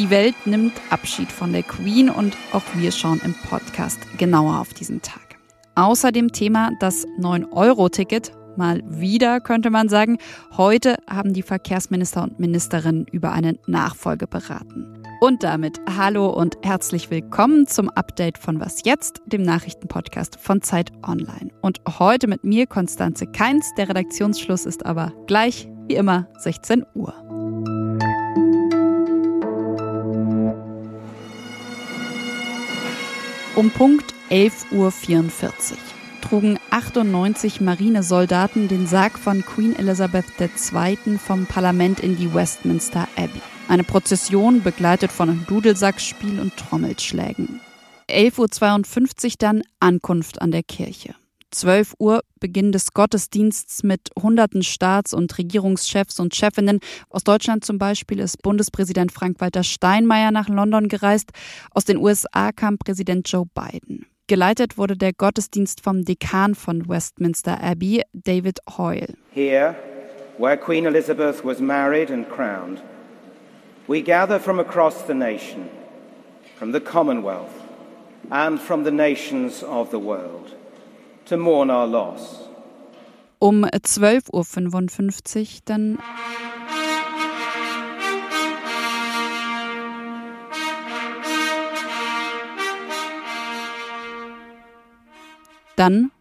Die Welt nimmt Abschied von der Queen und auch wir schauen im Podcast genauer auf diesen Tag. Außerdem Thema das 9-Euro-Ticket. Mal wieder könnte man sagen. Heute haben die Verkehrsminister und Ministerinnen über eine Nachfolge beraten. Und damit hallo und herzlich willkommen zum Update von Was jetzt, dem Nachrichtenpodcast von Zeit Online. Und heute mit mir Konstanze Keins. Der Redaktionsschluss ist aber gleich, wie immer, 16 Uhr. Um Punkt 11.44 Uhr trugen 98 Marinesoldaten den Sarg von Queen Elizabeth II. vom Parlament in die Westminster Abbey. Eine Prozession begleitet von Dudelsackspiel und Trommelschlägen. 11.52 Uhr dann Ankunft an der Kirche. 12 Uhr Beginn des Gottesdienstes mit hunderten Staats- und Regierungschefs und Chefinnen. Aus Deutschland zum Beispiel ist Bundespräsident Frank-Walter Steinmeier nach London gereist. Aus den USA kam Präsident Joe Biden. Geleitet wurde der Gottesdienst vom Dekan von Westminster Abbey, David Hoyle. Here, where Queen Elizabeth was married and crowned, we gather from across the nation, from the Commonwealth, and from the nations of the world to mourn our loss. Um 12.55 Uhr dann Dann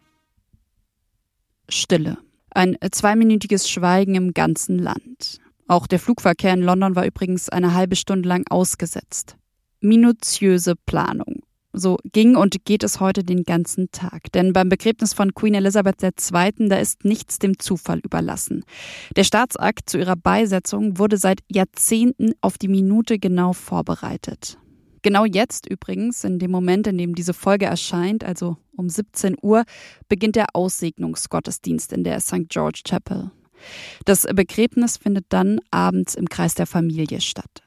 Stille. Ein zweiminütiges Schweigen im ganzen Land. Auch der Flugverkehr in London war übrigens eine halbe Stunde lang ausgesetzt. Minutiöse Planung. So ging und geht es heute den ganzen Tag. Denn beim Begräbnis von Queen Elizabeth II. da ist nichts dem Zufall überlassen. Der Staatsakt zu ihrer Beisetzung wurde seit Jahrzehnten auf die Minute genau vorbereitet. Genau jetzt übrigens, in dem Moment, in dem diese Folge erscheint, also um 17 Uhr, beginnt der Aussegnungsgottesdienst in der St. George Chapel. Das Begräbnis findet dann abends im Kreis der Familie statt.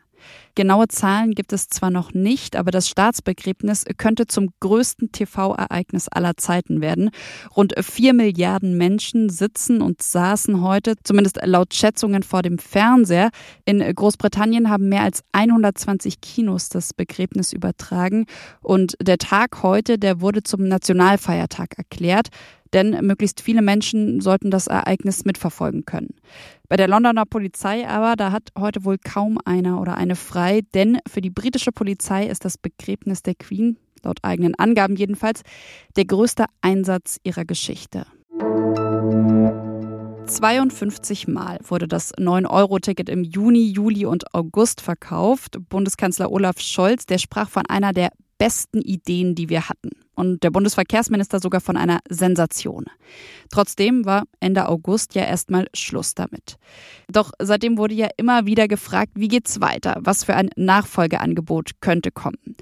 Genaue Zahlen gibt es zwar noch nicht, aber das Staatsbegräbnis könnte zum größten TV-Ereignis aller Zeiten werden. Rund vier Milliarden Menschen sitzen und saßen heute, zumindest laut Schätzungen, vor dem Fernseher. In Großbritannien haben mehr als 120 Kinos das Begräbnis übertragen. Und der Tag heute, der wurde zum Nationalfeiertag erklärt denn möglichst viele Menschen sollten das Ereignis mitverfolgen können. Bei der Londoner Polizei aber, da hat heute wohl kaum einer oder eine frei, denn für die britische Polizei ist das Begräbnis der Queen, laut eigenen Angaben jedenfalls, der größte Einsatz ihrer Geschichte. 52 Mal wurde das 9-Euro-Ticket im Juni, Juli und August verkauft. Bundeskanzler Olaf Scholz, der sprach von einer der besten Ideen, die wir hatten. Und der Bundesverkehrsminister sogar von einer Sensation. Trotzdem war Ende August ja erstmal Schluss damit. Doch seitdem wurde ja immer wieder gefragt, wie geht's weiter? Was für ein Nachfolgeangebot könnte kommen?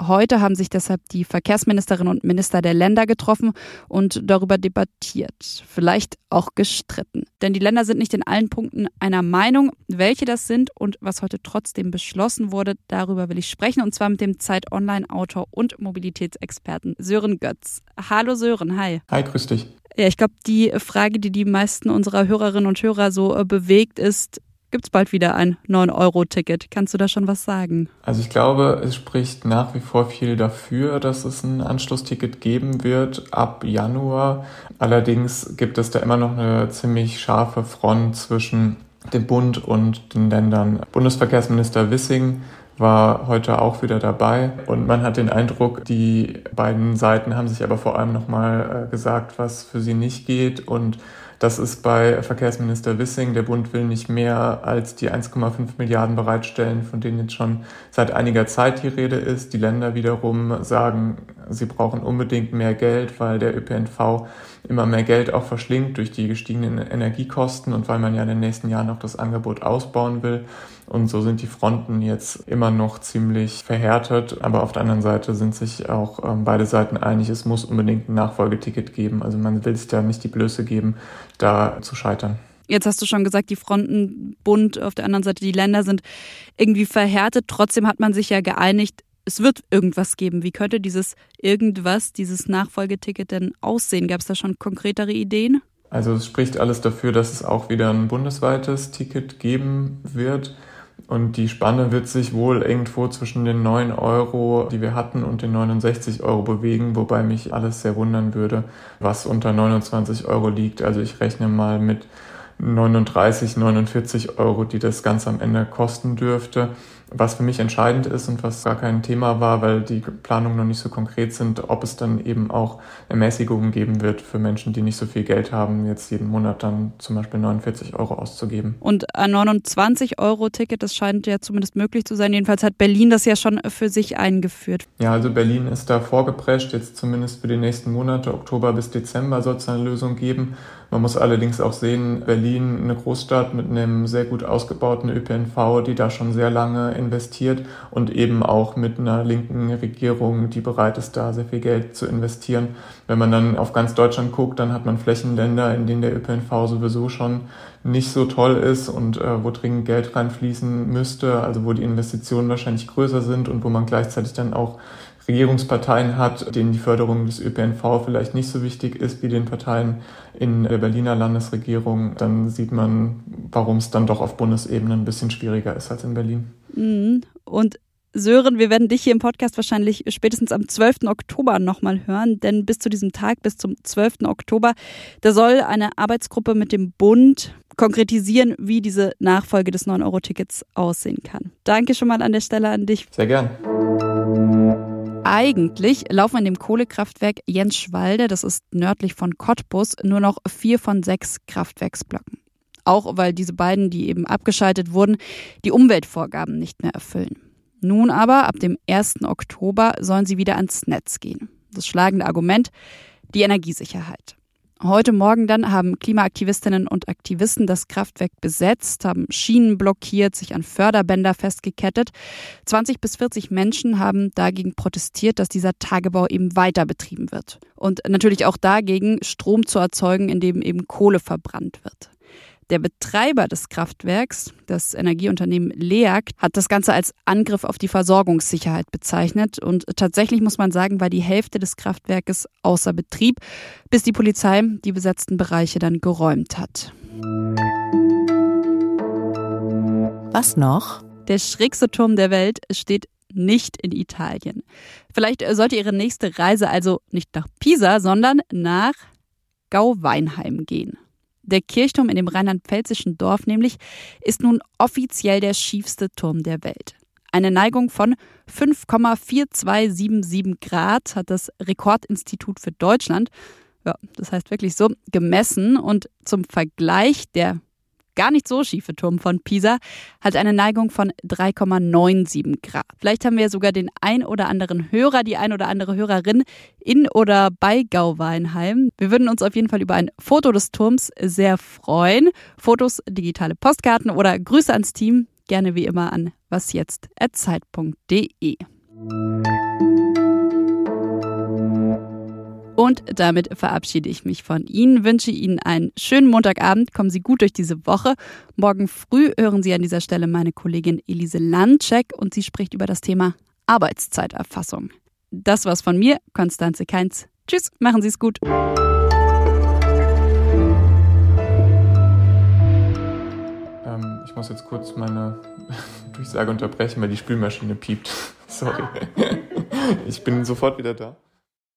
Heute haben sich deshalb die Verkehrsministerinnen und Minister der Länder getroffen und darüber debattiert, vielleicht auch gestritten. Denn die Länder sind nicht in allen Punkten einer Meinung. Welche das sind und was heute trotzdem beschlossen wurde, darüber will ich sprechen und zwar mit dem Zeit Online-Autor und Mobilitätsexperten Sören Götz. Hallo Sören, hi. Hi, grüß dich. Ja, ich glaube, die Frage, die die meisten unserer Hörerinnen und Hörer so äh, bewegt, ist, gibt es bald wieder ein 9-Euro-Ticket. Kannst du da schon was sagen? Also ich glaube, es spricht nach wie vor viel dafür, dass es ein Anschlussticket geben wird ab Januar. Allerdings gibt es da immer noch eine ziemlich scharfe Front zwischen dem Bund und den Ländern. Bundesverkehrsminister Wissing war heute auch wieder dabei und man hat den Eindruck, die beiden Seiten haben sich aber vor allem nochmal äh, gesagt, was für sie nicht geht und das ist bei Verkehrsminister Wissing. Der Bund will nicht mehr als die 1,5 Milliarden bereitstellen, von denen jetzt schon seit einiger Zeit die Rede ist. Die Länder wiederum sagen, sie brauchen unbedingt mehr Geld, weil der ÖPNV immer mehr Geld auch verschlingt durch die gestiegenen Energiekosten und weil man ja in den nächsten Jahren auch das Angebot ausbauen will. Und so sind die Fronten jetzt immer noch ziemlich verhärtet. Aber auf der anderen Seite sind sich auch ähm, beide Seiten einig, es muss unbedingt ein Nachfolgeticket geben. Also man will sich da nicht die Blöße geben, da zu scheitern. Jetzt hast du schon gesagt, die Fronten bunt, auf der anderen Seite die Länder sind irgendwie verhärtet. Trotzdem hat man sich ja geeinigt, es wird irgendwas geben. Wie könnte dieses irgendwas, dieses Nachfolgeticket denn aussehen? Gab es da schon konkretere Ideen? Also es spricht alles dafür, dass es auch wieder ein bundesweites Ticket geben wird. Und die Spanne wird sich wohl irgendwo zwischen den 9 Euro, die wir hatten, und den 69 Euro bewegen, wobei mich alles sehr wundern würde, was unter 29 Euro liegt. Also ich rechne mal mit 39, 49 Euro, die das Ganze am Ende kosten dürfte. Was für mich entscheidend ist und was gar kein Thema war, weil die Planungen noch nicht so konkret sind, ob es dann eben auch Ermäßigungen geben wird für Menschen, die nicht so viel Geld haben, jetzt jeden Monat dann zum Beispiel 49 Euro auszugeben. Und ein 29-Euro-Ticket, das scheint ja zumindest möglich zu sein. Jedenfalls hat Berlin das ja schon für sich eingeführt. Ja, also Berlin ist da vorgeprescht, jetzt zumindest für die nächsten Monate, Oktober bis Dezember soll es eine Lösung geben. Man muss allerdings auch sehen, Berlin, eine Großstadt mit einem sehr gut ausgebauten ÖPNV, die da schon sehr lange investiert und eben auch mit einer linken Regierung, die bereit ist, da sehr viel Geld zu investieren. Wenn man dann auf ganz Deutschland guckt, dann hat man Flächenländer, in denen der ÖPNV sowieso schon nicht so toll ist und äh, wo dringend Geld reinfließen müsste, also wo die Investitionen wahrscheinlich größer sind und wo man gleichzeitig dann auch Regierungsparteien hat, denen die Förderung des ÖPNV vielleicht nicht so wichtig ist wie den Parteien in der Berliner Landesregierung, dann sieht man, warum es dann doch auf Bundesebene ein bisschen schwieriger ist als in Berlin. Mhm. Und Sören, wir werden dich hier im Podcast wahrscheinlich spätestens am 12. Oktober nochmal hören, denn bis zu diesem Tag, bis zum 12. Oktober, da soll eine Arbeitsgruppe mit dem Bund konkretisieren, wie diese Nachfolge des 9-Euro-Tickets aussehen kann. Danke schon mal an der Stelle an dich. Sehr gern. Eigentlich laufen in dem Kohlekraftwerk Jenschwalde, das ist nördlich von Cottbus, nur noch vier von sechs Kraftwerksblöcken. Auch weil diese beiden, die eben abgeschaltet wurden, die Umweltvorgaben nicht mehr erfüllen. Nun aber, ab dem 1. Oktober, sollen sie wieder ans Netz gehen. Das schlagende Argument, die Energiesicherheit. Heute Morgen dann haben Klimaaktivistinnen und Aktivisten das Kraftwerk besetzt, haben Schienen blockiert, sich an Förderbänder festgekettet. 20 bis 40 Menschen haben dagegen protestiert, dass dieser Tagebau eben weiter betrieben wird. Und natürlich auch dagegen, Strom zu erzeugen, indem eben Kohle verbrannt wird. Der Betreiber des Kraftwerks, das Energieunternehmen LEAG, hat das Ganze als Angriff auf die Versorgungssicherheit bezeichnet. Und tatsächlich muss man sagen, war die Hälfte des Kraftwerkes außer Betrieb, bis die Polizei die besetzten Bereiche dann geräumt hat. Was noch? Der schrägste Turm der Welt steht nicht in Italien. Vielleicht sollte Ihre nächste Reise also nicht nach Pisa, sondern nach Gau-Weinheim gehen. Der Kirchturm in dem rheinland-pfälzischen Dorf nämlich ist nun offiziell der schiefste Turm der Welt. Eine Neigung von 5,4277 Grad hat das Rekordinstitut für Deutschland, ja, das heißt wirklich so, gemessen und zum Vergleich der gar nicht so schiefe Turm von Pisa hat eine Neigung von 3,97 Grad. Vielleicht haben wir sogar den ein oder anderen Hörer, die ein oder andere Hörerin in oder bei Gauweinheim. Wir würden uns auf jeden Fall über ein Foto des Turms sehr freuen. Fotos, digitale Postkarten oder Grüße ans Team gerne wie immer an wasjetzt@zeit.de. Und damit verabschiede ich mich von Ihnen, wünsche Ihnen einen schönen Montagabend, kommen Sie gut durch diese Woche. Morgen früh hören Sie an dieser Stelle meine Kollegin Elise Landcheck und sie spricht über das Thema Arbeitszeiterfassung. Das war's von mir, Konstanze Keinz. Tschüss, machen Sie es gut. Ähm, ich muss jetzt kurz meine Durchsage unterbrechen, weil die Spülmaschine piept. Sorry. Ich bin sofort wieder da.